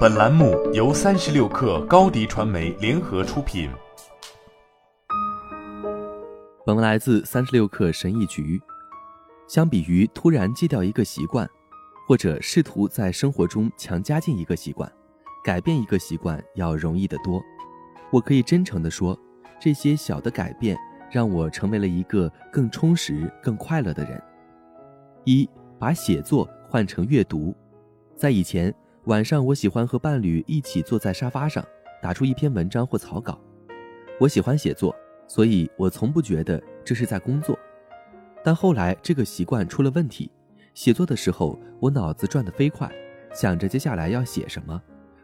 本栏目由三十六氪高低传媒联合出品。本文来自三十六氪神译局。相比于突然戒掉一个习惯，或者试图在生活中强加进一个习惯，改变一个习惯要容易得多。我可以真诚地说，这些小的改变让我成为了一个更充实、更快乐的人。一，把写作换成阅读。在以前晚上，我喜欢和伴侣一起坐在沙发上，打出一篇文章或草稿。我喜欢写作，所以我从不觉得这是在工作。但后来这个习惯出了问题，写作的时候我脑子转得飞快，想着接下来要写什么。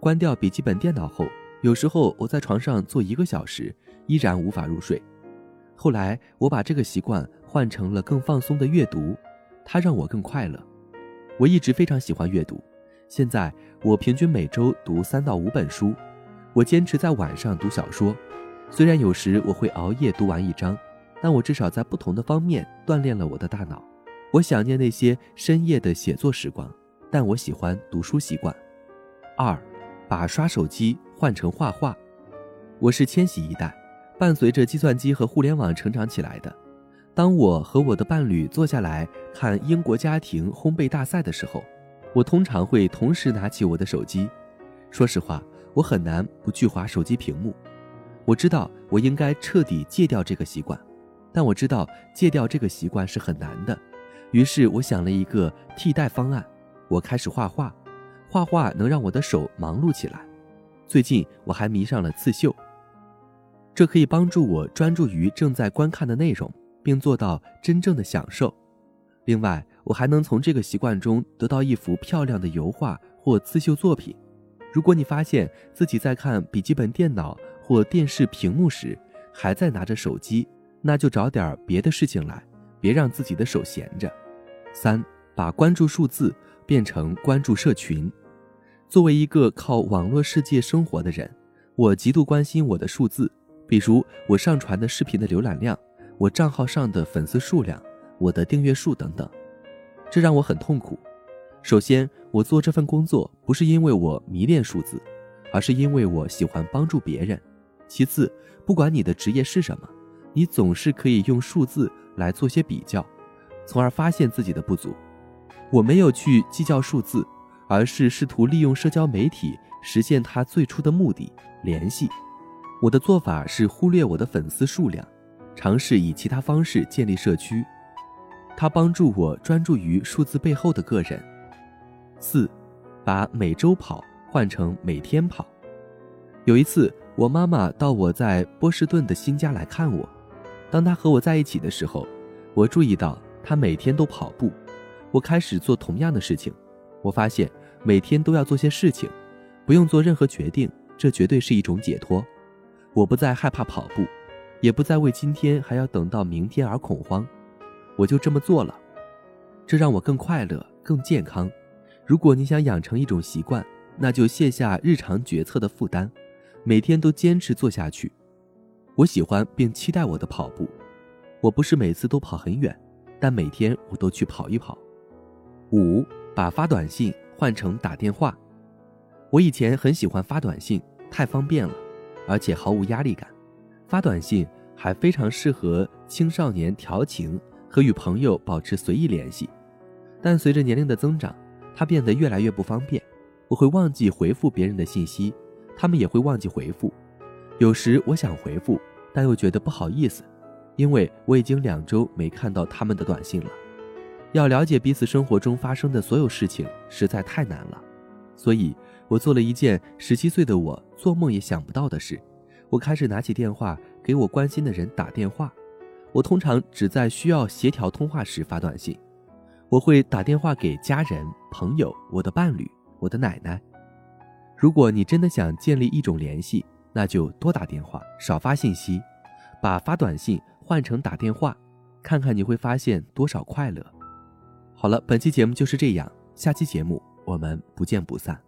关掉笔记本电脑后，有时候我在床上坐一个小时，依然无法入睡。后来我把这个习惯换成了更放松的阅读，它让我更快乐。我一直非常喜欢阅读。现在我平均每周读三到五本书，我坚持在晚上读小说，虽然有时我会熬夜读完一章，但我至少在不同的方面锻炼了我的大脑。我想念那些深夜的写作时光，但我喜欢读书习惯。二，把刷手机换成画画。我是千禧一代，伴随着计算机和互联网成长起来的。当我和我的伴侣坐下来看英国家庭烘焙大赛的时候。我通常会同时拿起我的手机。说实话，我很难不去划手机屏幕。我知道我应该彻底戒掉这个习惯，但我知道戒掉这个习惯是很难的。于是我想了一个替代方案，我开始画画。画画能让我的手忙碌起来。最近我还迷上了刺绣，这可以帮助我专注于正在观看的内容，并做到真正的享受。另外，我还能从这个习惯中得到一幅漂亮的油画或刺绣作品。如果你发现自己在看笔记本电脑或电视屏幕时还在拿着手机，那就找点别的事情来，别让自己的手闲着。三，把关注数字变成关注社群。作为一个靠网络世界生活的人，我极度关心我的数字，比如我上传的视频的浏览量，我账号上的粉丝数量，我的订阅数等等。这让我很痛苦。首先，我做这份工作不是因为我迷恋数字，而是因为我喜欢帮助别人。其次，不管你的职业是什么，你总是可以用数字来做些比较，从而发现自己的不足。我没有去计较数字，而是试图利用社交媒体实现它最初的目的——联系。我的做法是忽略我的粉丝数量，尝试以其他方式建立社区。它帮助我专注于数字背后的个人。四，把每周跑换成每天跑。有一次，我妈妈到我在波士顿的新家来看我。当她和我在一起的时候，我注意到她每天都跑步。我开始做同样的事情。我发现每天都要做些事情，不用做任何决定，这绝对是一种解脱。我不再害怕跑步，也不再为今天还要等到明天而恐慌。我就这么做了，这让我更快乐、更健康。如果你想养成一种习惯，那就卸下日常决策的负担，每天都坚持做下去。我喜欢并期待我的跑步，我不是每次都跑很远，但每天我都去跑一跑。五，把发短信换成打电话。我以前很喜欢发短信，太方便了，而且毫无压力感。发短信还非常适合青少年调情。和与朋友保持随意联系，但随着年龄的增长，它变得越来越不方便。我会忘记回复别人的信息，他们也会忘记回复。有时我想回复，但又觉得不好意思，因为我已经两周没看到他们的短信了。要了解彼此生活中发生的所有事情实在太难了，所以我做了一件十七岁的我做梦也想不到的事：我开始拿起电话给我关心的人打电话。我通常只在需要协调通话时发短信。我会打电话给家人、朋友、我的伴侣、我的奶奶。如果你真的想建立一种联系，那就多打电话，少发信息，把发短信换成打电话，看看你会发现多少快乐。好了，本期节目就是这样，下期节目我们不见不散。